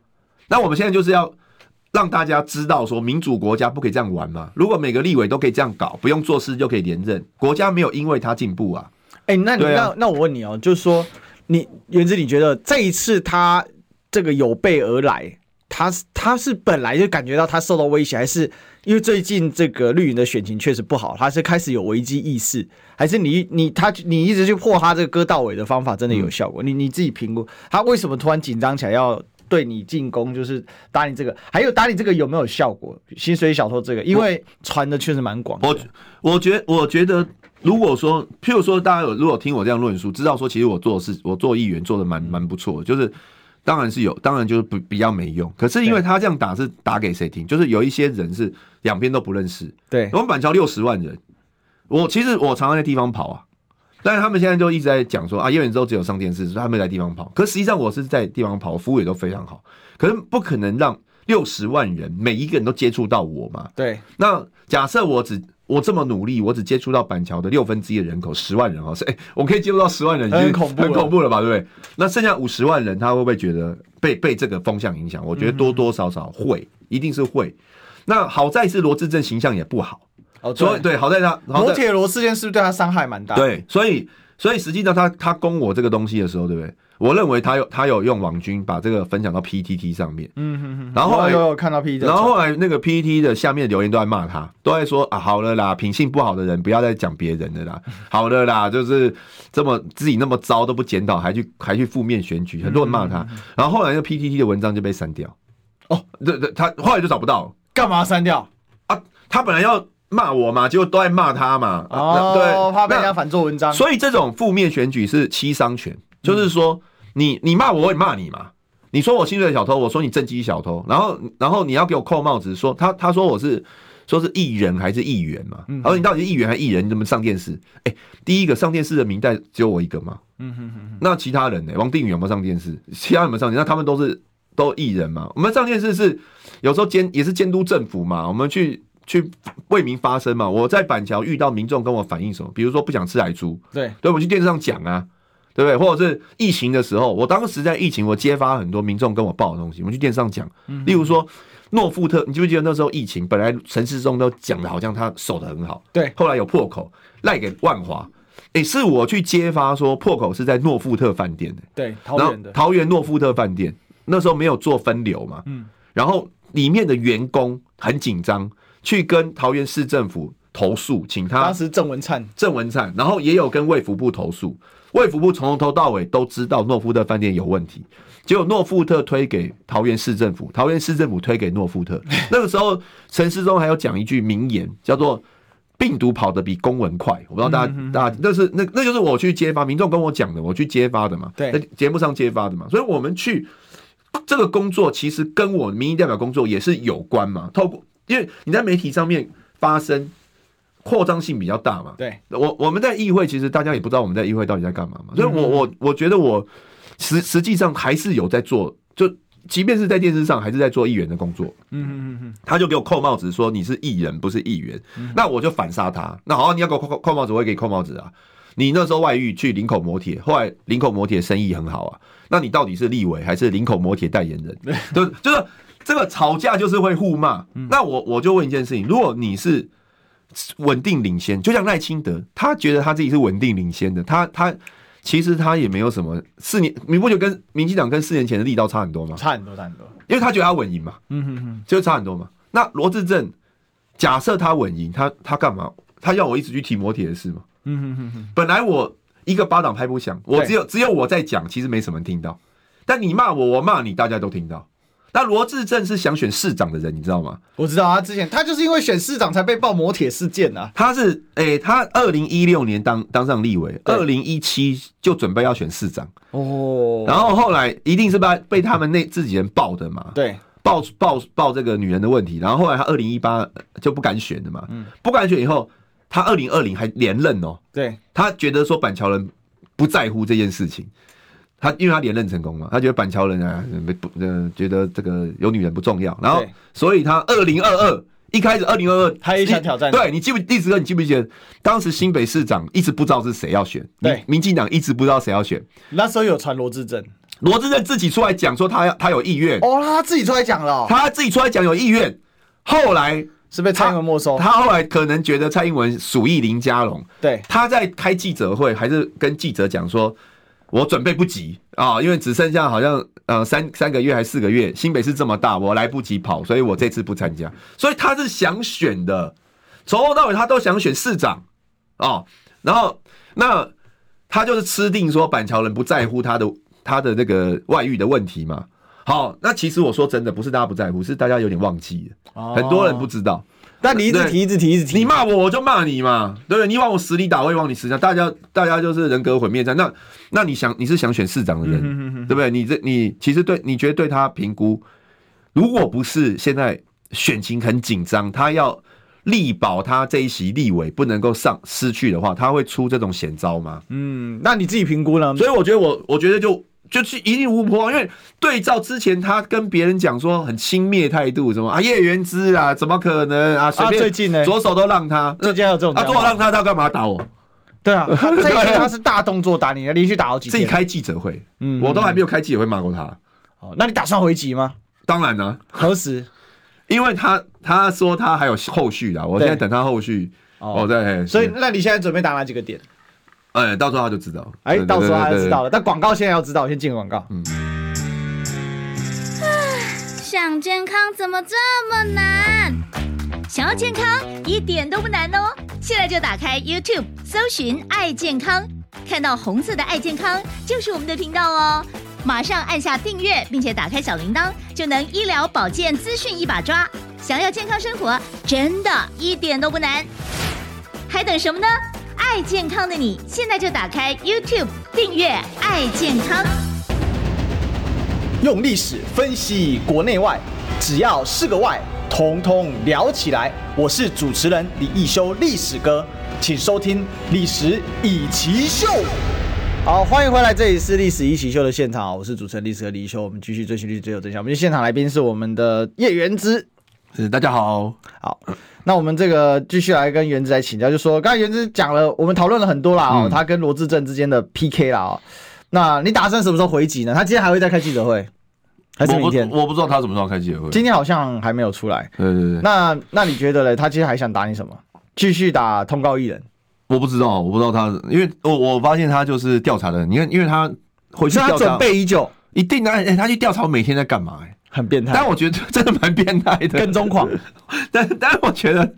B: 那我们现在就是要让大家知道，说民主国家不可以这样玩嘛。如果每个立委都可以这样搞，不用做事就可以连任，国家没有因为他进步啊。
A: 哎，那你那那我问你哦，就是说。你原子，你觉得这一次他这个有备而来，他他是本来就感觉到他受到威胁，还是因为最近这个绿营的选情确实不好，他是开始有危机意识，还是你你他你一直去破他这个割稻尾的方法真的有效果？嗯、你你自己评估，他为什么突然紧张起来要对你进攻？就是打你这个，还有打你这个有没有效果？薪水小偷这个，因为传的确实蛮广。
B: 我我觉我觉得。如果说，譬如说，大家有如果听我这样论述，知道说其实我做的是我做议员做的蛮蛮不错，就是当然是有，当然就是不比较没用。可是因为他这样打是打给谁听？就是有一些人是两边都不认识。对，我们板桥六十万人，我其实我常常在地方跑啊，但是他们现在就一直在讲说啊，叶元之只有上电视，所以他没在地方跑。可实际上我是在地方跑，服务也都非常好。可是不可能让六十万人每一个人都接触到我嘛？对。那假设我只我这么努力，我只接触到板桥的六分之一的人口，十万人哦，是哎，我可以接触到十万人，已经很恐怖，很恐怖了吧？对不对？那剩下五十万人，他会不会觉得被被这个风向影响？我觉得多多少少会，一定是会。那好在是罗志正形象也不好，哦，所以对，好在他摩
A: 铁罗事件是不是对他伤害蛮大？
B: 对，所以所以实际上他他攻我这个东西的时候，对不对？我认为他有他有用网军把这个分享到 PTT 上面，
A: 嗯哼哼，
B: 然后后来
A: 有有看到 PTT，
B: 然后后来那个 PTT 的下面的留言都在骂他，都在说啊，好了啦，品性不好的人不要再讲别人的啦，好了啦，就是这么自己那么糟都不检讨，还去还去负面选举，很多人骂他。然后后来那个 PTT 的文章就被删掉，哦，对对，他后来就找不到，
A: 干嘛删掉？
B: 啊？他本来要骂我嘛，结果都在骂他嘛，
A: 哦，对，怕被人家反做文章。
B: 所以这种负面选举是七伤拳，就是说。你你骂我，我也骂你嘛。你说我薪水小偷，我说你政绩小偷，然后然后你要给我扣帽子，说他他说我是说是艺人还是议员嘛？他说你到底是议员还是艺人？你怎么上电视？哎，第一个上电视的名单只有我一个嘛。嗯哼哼。那其他人呢？王定宇有没有上电视？其他有没有上电视？那他们都是都艺人嘛。我们上电视是有时候监也是监督政府嘛。我们去去为民发声嘛。我在板桥遇到民众跟我反映什么，比如说不想吃海猪，对，对，我去电视上讲啊。对不对？或者是疫情的时候，我当时在疫情，我揭发很多民众跟我报的东西，我去电视上讲。例如说，诺富特，你记不记得那时候疫情，本来陈时中都讲的好像他守的很好，对，后来有破口赖给万华，诶，是我去揭发说破口是在诺富特饭店的，对，桃园的桃园诺富特饭店那时候没有做分流嘛，嗯，然后里面的员工很紧张，去跟桃园市政府投诉，请他当时郑文灿，郑文灿，然后也有跟卫福部投诉。卫福部从头到尾都知道诺富特饭店有问题，结果诺富特推给桃园市政府，桃园市政府推给诺富特。那个时候，陈世忠还有讲一句名言，叫做“病毒跑得比公文快”。我不知道大家大家，那是那那就是我去揭发，民众跟我讲的，我去揭发的嘛，在节目上揭发的嘛。所以我们去这个工作，其实跟我民意代表工作也是有关嘛。透过因为你在媒体上面发声。扩张性比较大嘛？对，我我们在议会，其实大家也不知道我们在议会到底在干嘛嘛。所以我我我觉得我实实际上还是有在做，就即便是在电视上，还是在做议员的工作。嗯嗯嗯嗯，他就给我扣帽子，说你是艺人，不是议员。那我就反杀他。那好，你要给我扣扣帽子，我也给你扣帽子啊。你那时候外遇去林口磨铁，后来林口磨铁生意很好啊。那你到底是立委还是林口磨铁代言人？对，就是这个吵架就是会互骂。那我我就问一件事情，如果你是。稳定领先，就像赖清德，他觉得他自己是稳定领先的，他他其实他也没有什么四年，你不觉得跟民进党跟四年前的力道差很多吗？差很多，差很多，因为他觉得他稳赢嘛，嗯哼哼，就差很多嘛。那罗志正假设他稳赢，他他干嘛？他要我一直去提摩铁的事吗？嗯哼哼哼，本来我一个巴掌拍不响，我只有只有我在讲，其实没什么人听到，但你骂我，我骂你，大家都听到。但罗志正是想选市长的人，你知道吗？我知道啊，之前他就是因为选市长才被爆磨铁事件啊。他是诶、欸，他二零一六年当当上立委，二零一七就准备要选市长哦。然后后来一定是被被他们那自己人爆的嘛？对，爆爆爆这个女人的问题。然后后来他二零一八就不敢选的嘛，嗯，不敢选以后，他二零二零还连任哦。对，他觉得说板桥人不在乎这件事情。他因为他连任成功嘛，他觉得板桥人啊没不呃觉得这个有女人不重要，然后所以他二零二二一开始二零二二他也想挑战，对，你记不历史哥你记不记得当时新北市长一直不知道是谁要选，对，民进党一直不知道谁要选，那时候有传罗志正，罗志正自己出来讲说他要他有意愿。哦，他自己出来讲了，他自己出来讲有意愿，后来是被蔡英文没收，他后来可能觉得蔡英文属意林佳龙，对，他在开记者会还是跟记者讲说。我准备不及啊，因为只剩下好像呃三三个月还是四个月，新北市这么大，我来不及跑，所以我这次不参加。所以他是想选的，从头到尾他都想选市长哦。然后那他就是吃定说板桥人不在乎他的他的那个外遇的问题嘛。好，那其实我说真的，不是大家不在乎，是大家有点忘记了，很多人不知道。但你一直提，一直提，一直提，你骂我，我就骂你嘛，对不对？你往我死里打，我也往你死里打。大家，大家就是人格毁灭战。那，那你想，你是想选市长的人，对不对？你这，你其实对，你觉得对他评估，如果不是现在选情很紧张，他要力保他这一席立委不能够上失去的话，他会出这种险招吗？嗯，那你自己评估呢？所以我觉得，我我觉得就。就是一定无波，因为对照之前他跟别人讲说很轻蔑态度，什么啊叶元之啊，怎么可能啊？随便最近呢，左手都让他，最近有这种啊，左手让他，他干嘛打我？对啊，他这一他是大动作打你，连续打好几次。自己开记者会，嗯，我都还没有开记者会骂过他。哦，那你打算回击吗？当然了，何时？因为他他说他还有后续的，我现在等他后续。哦，对，所以那你现在准备打哪几个点？哎，到时候他就知道。
A: 哎，到时候他就知道了。但广告现在要知道，先进广告。嗯。
D: 想健康怎么这么难？想要健康一点都不难哦！现在就打开 YouTube，搜寻“爱健康”，看到红色的“爱健康”就是我们的频道哦。马上按下订阅，并且打开小铃铛，就能医疗保健资讯一把抓。想要健康生活，真的一点都不难，还等什么呢？爱健康的你，现在就打开 YouTube 订阅“爱健康”，
A: 用历史分析国内外，只要是个“外”，统统聊起来。我是主持人李易修，历史哥，请收听《历史以奇秀》。好，欢迎回来，这里是《历史一起秀》的现场，我是主持人历史哥李一修，我们继续追寻历史，追求真相。我们现场来宾是我们的叶元之，
B: 是大家好，
A: 好。那我们这个继续来跟原子来请教，就说刚才原子讲了，我们讨论了很多啦哦，嗯、他跟罗志正之间的 PK 啦哦。那你打算什么时候回击呢？他今天还会再开记者会，还是明天？
B: 我不，知道他什么时候开记者会。
A: 今天好像还没有出来。
B: 对对对。
A: 那那你觉得嘞？他今天还想打你什么？继续打通告艺人？
B: 我不知道，我不知道他，因为我我发现他就是调查的人，你看，因为他回去调查，
A: 他准备已久，
B: 一定的。哎、欸，他去调查我每天在干嘛、欸？哎，
A: 很变态。
B: 但我觉得真的蛮变态的，
A: 跟踪狂。
B: 但但我觉得。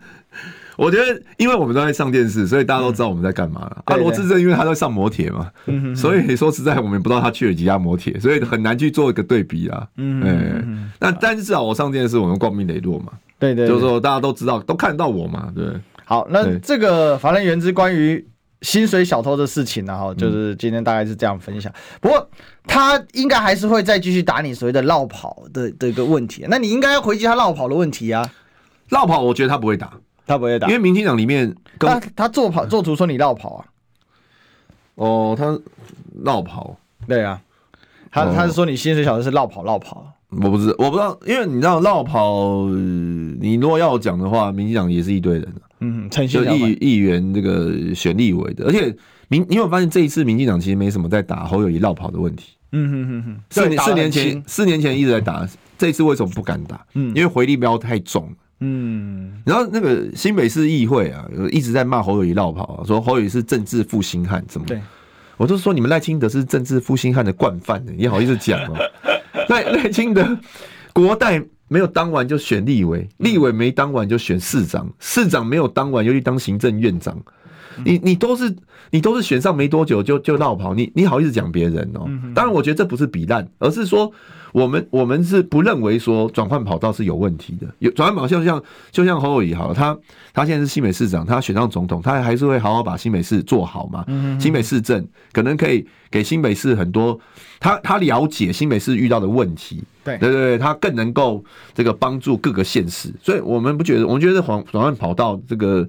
B: 我觉得，因为我们都在上电视，所以大家都知道我们在干嘛了。啊，罗智正因为他在上摩铁嘛，所以说实在我们也不知道他去了几家摩铁，所以很难去做一个对比啊。嗯，那但是至少我上电视，我们光明磊落嘛。
A: 对对，
B: 就是说大家都知道，都看到我嘛。对。
A: 好，那这个法兰元之关于薪水小偷的事情然后，就是今天大概是这样分享。不过他应该还是会再继续打你所谓的绕跑的的一个问题。那你应该要回击他绕跑的问题啊。
B: 绕跑，我觉得他不会打。
A: 他不会打，
B: 因为民进党里面，
A: 他他做跑做图说你绕跑啊，
B: 哦，他绕跑，
A: 对啊，他他是说你薪水小偷是绕跑绕跑，
B: 我不知我不知道，因为你知道绕跑，你如果要讲的话，民进党也是一堆人，
A: 嗯，
B: 就议议员这个选立委的，而且民你有没有发现这一次民进党其实没什么在打侯友谊绕跑的问题，
A: 嗯哼哼哼，
B: 四四年前四年前一直在打，这一次为什么不敢打？嗯，因为回力镖太重。嗯，然后那个新北市议会啊，一直在骂侯友谊绕跑啊，说侯友谊是政治负心汉，怎么？对，我就说你们赖清德是政治负心汉的惯犯呢，你好意思讲哦？赖赖清德国代没有当完就选立委，立委没当完就选市长，市长没有当完又去当行政院长，你你都是你都是选上没多久就就闹跑，你你好意思讲别人哦？当然，我觉得这不是比烂，而是说。我们我们是不认为说转换跑道是有问题的，有转换跑道就像就像侯友谊好了，他他现在是新北市长，他选上总统，他还是会好好把新北市做好嘛。新北市政可能可以给新北市很多，他他了解新北市遇到的问题，对。对对，他更能够这个帮助各个县市，所以我们不觉得，我们觉得转转换跑道这个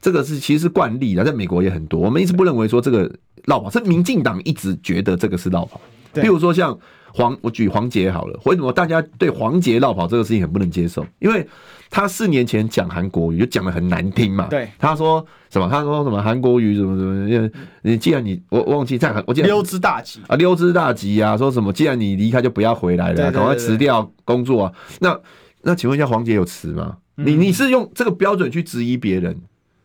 B: 这个是其实是惯例的，在美国也很多，我们一直不认为说这个绕跑，是民进党一直觉得这个是绕跑，譬如说像。黄，我举黄杰好了。为什么大家对黄杰落跑这个事情很不能接受？因为他四年前讲韩国语就讲的很难听嘛。对，他说什么？他说什么韩国语怎么怎么？因为你既然你我忘记在韩，我记得溜之大吉啊，溜之大吉啊，说什么？既然你离开就不要回来了，赶快辞掉工作啊。那那请问一下，黄杰有辞吗？你你是用这个标准去质疑别人，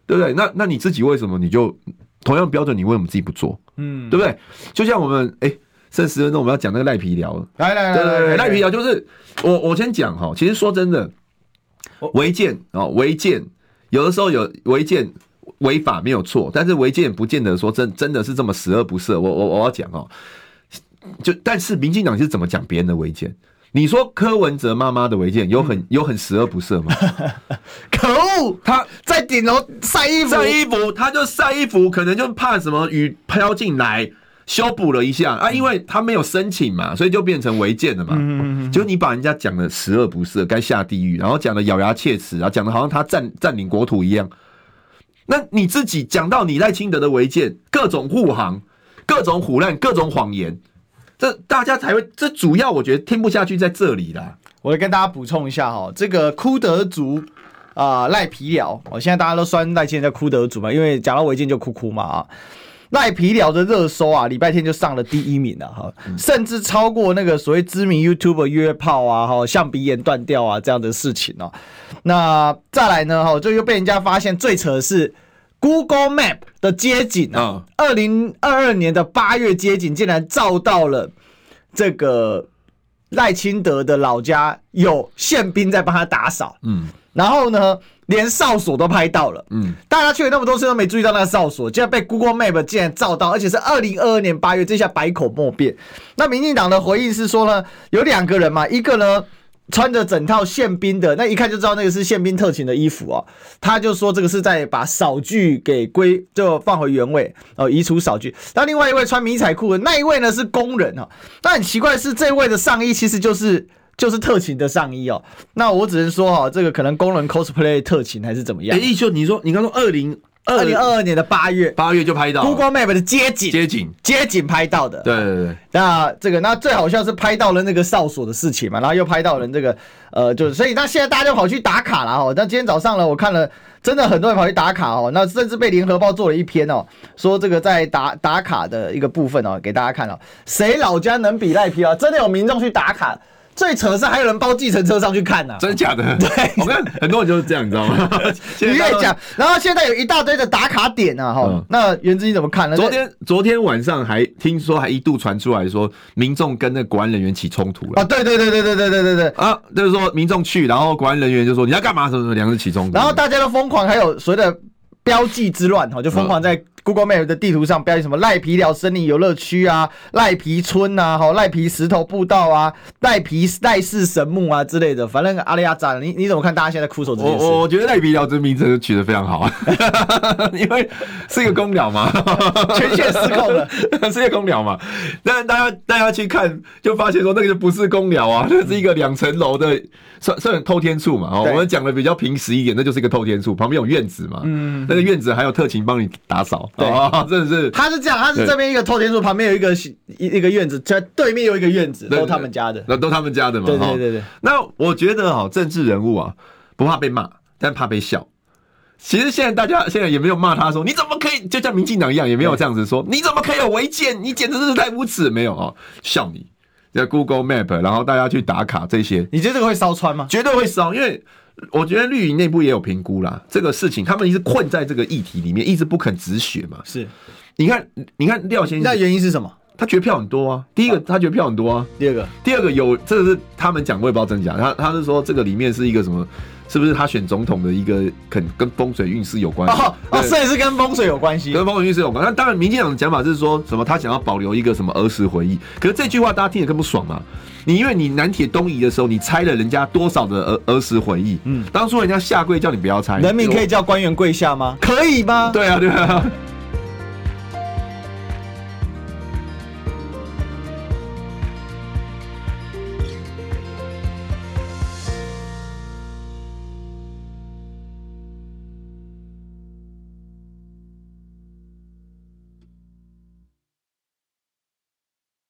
B: 对不对？那那你自己为什么你就同样标准，你为什么自己不做？嗯，对不对？就像我们哎。剩十分钟，我们要讲那个赖皮寮。来来来，对对对，赖皮聊就是我我先讲哈。其实说真的，违建啊违建，有的时候有违建违法没有错，但是违建不见得说真真的是这么十恶不赦。我我我要讲哦，就但是民进党是怎么讲别人的违建？你说柯文哲妈妈的违建有很有很十恶不赦吗？可恶！他在顶楼晒衣服，晒衣服，他就晒衣服，可能就怕什么雨飘进来。修补了一下啊，因为他没有申请嘛，所以就变成违建了嘛。嗯，就你把人家讲的十恶不赦，该下地狱，然后讲的咬牙切齿，然后讲的好像他占占领国土一样。那你自己讲到你赖清德的违建，各种护航，各种唬烂，各种谎言，这大家才会。这主要我觉得听不下去在这里啦。我来跟大家补充一下哈，这个哭德族啊赖皮寮，我现在大家都酸赖清德叫哭德族嘛，因为讲到违建就哭哭嘛啊。赖皮聊的热搜啊，礼拜天就上了第一名了哈，甚至超过那个所谓知名 YouTuber 约炮啊，哈，象鼻炎断掉啊这样的事情哦。那再来呢，哈，就又被人家发现最扯的是
A: Google Map 的街景啊，二零二二年的八月街景竟然照到了这个赖清德的老家，有宪兵在帮他打扫。嗯，然后呢，连哨所都拍到了。嗯，大家去了那么多次都没注意到那个哨所，竟然被 Google Map 竟然照到，而且是二零二二年八月，这下百口莫辩。那民进党的回应是说呢，有两个人嘛，一个呢。穿着整套宪兵的，那一看就知道那个是宪兵特勤的衣服哦。他就说这个是在把扫具给归就放回原位哦，移除扫具。那另外一位穿迷彩裤的那一位呢是工人哦。但很奇怪的是，这位的上衣其实就是就是特勤的上衣哦。那我只能说哈，这个可能工人 cosplay 特勤还是怎么样？
B: 哎，一休，你说你刚说二零。
A: 二零二二年的八月，
B: 八月就拍到
A: Google Map 的街景，
B: 街景，
A: 街景拍到的。
B: 对对对。
A: 那这个，那最好笑是拍到了那个哨所的事情嘛，然后又拍到了这个，呃，就是所以那现在大家就跑去打卡了哈。那今天早上呢，我看了，真的很多人跑去打卡哦。那甚至被联合报做了一篇哦，说这个在打打卡的一个部分哦，给大家看哦，谁老家能比赖皮啊？真的有民众去打卡。最扯的是还有人包计程车上去看呢、啊，
B: 真的假的？
A: 对，
B: 我看很多人就是这样，你知道吗？
A: 你越讲，然后现在有一大堆的打卡点啊，哈、嗯。那袁子你怎么看呢？
B: 昨天昨天晚上还听说还一度传出来说，民众跟那国安人员起冲突了
A: 啊！对对对对对对对对对
B: 啊！就是说民众去，然后国安人员就说你要干嘛？什么什么，两个人起冲突，
A: 然后大家都疯狂，还有所谓的标记之乱哈，就疯狂在。Google Map 的地图上标记什么赖皮寮森林游乐区啊、赖皮村啊、哈赖皮石头步道啊、赖皮赖氏神木啊之类的，反正阿里亚扎，你你怎么看？大家现在哭手这件事？
B: 我我觉得赖皮寮这名字取得非常好啊，因为是一个公鸟嘛，
A: 全线失控了，
B: 是一个公鸟嘛。但大家大家去看，就发现说那个就不是公鸟啊，那是一个两层楼的算算偷天处嘛。哦，我们讲的比较平实一点，那就是一个偷天处，旁边有院子嘛。嗯，那个院子还有特勤帮你打扫。
A: 对，真的是，他是这样，他是这边一个透天厝，旁边有一个一一个院子，在对面有一个院子，都他们家的，
B: 那都他们家的嘛。
A: 对对对对。
B: 那我觉得哈，政治人物啊，不怕被骂，但怕被笑。其实现在大家现在也没有骂他说，你怎么可以就像民进党一样，也没有这样子说，你怎么可以有违建？你简直是太无耻，没有啊，笑你。在 Google Map，然后大家去打卡这些，
A: 你觉得这个会烧穿吗？
B: 绝对会烧，因为。我觉得绿营内部也有评估啦，这个事情他们一直困在这个议题里面，一直不肯止血嘛。
A: 是，
B: 你看，你看廖先生，
A: 那原因是什么？
B: 他觉得票很多啊。第一个，他觉得票很多啊。
A: 第二个，
B: 第二个有这个是他们讲，我也不知道真假。他他是说这个里面是一个什么？是不是他选总统的一个肯跟风水运势有关系？
A: 哦哦，所以是跟风水有关系，
B: 跟风水运势有关。那当然，民进党的讲法是说什么？他想要保留一个什么儿时回忆？可是这句话大家听得更不爽嘛。你因为你南铁东移的时候，你拆了人家多少的儿儿时回忆？嗯，当初人家下跪叫你不要拆，
A: 人民可以叫官员跪下吗？可以吗？
B: 对啊，对啊。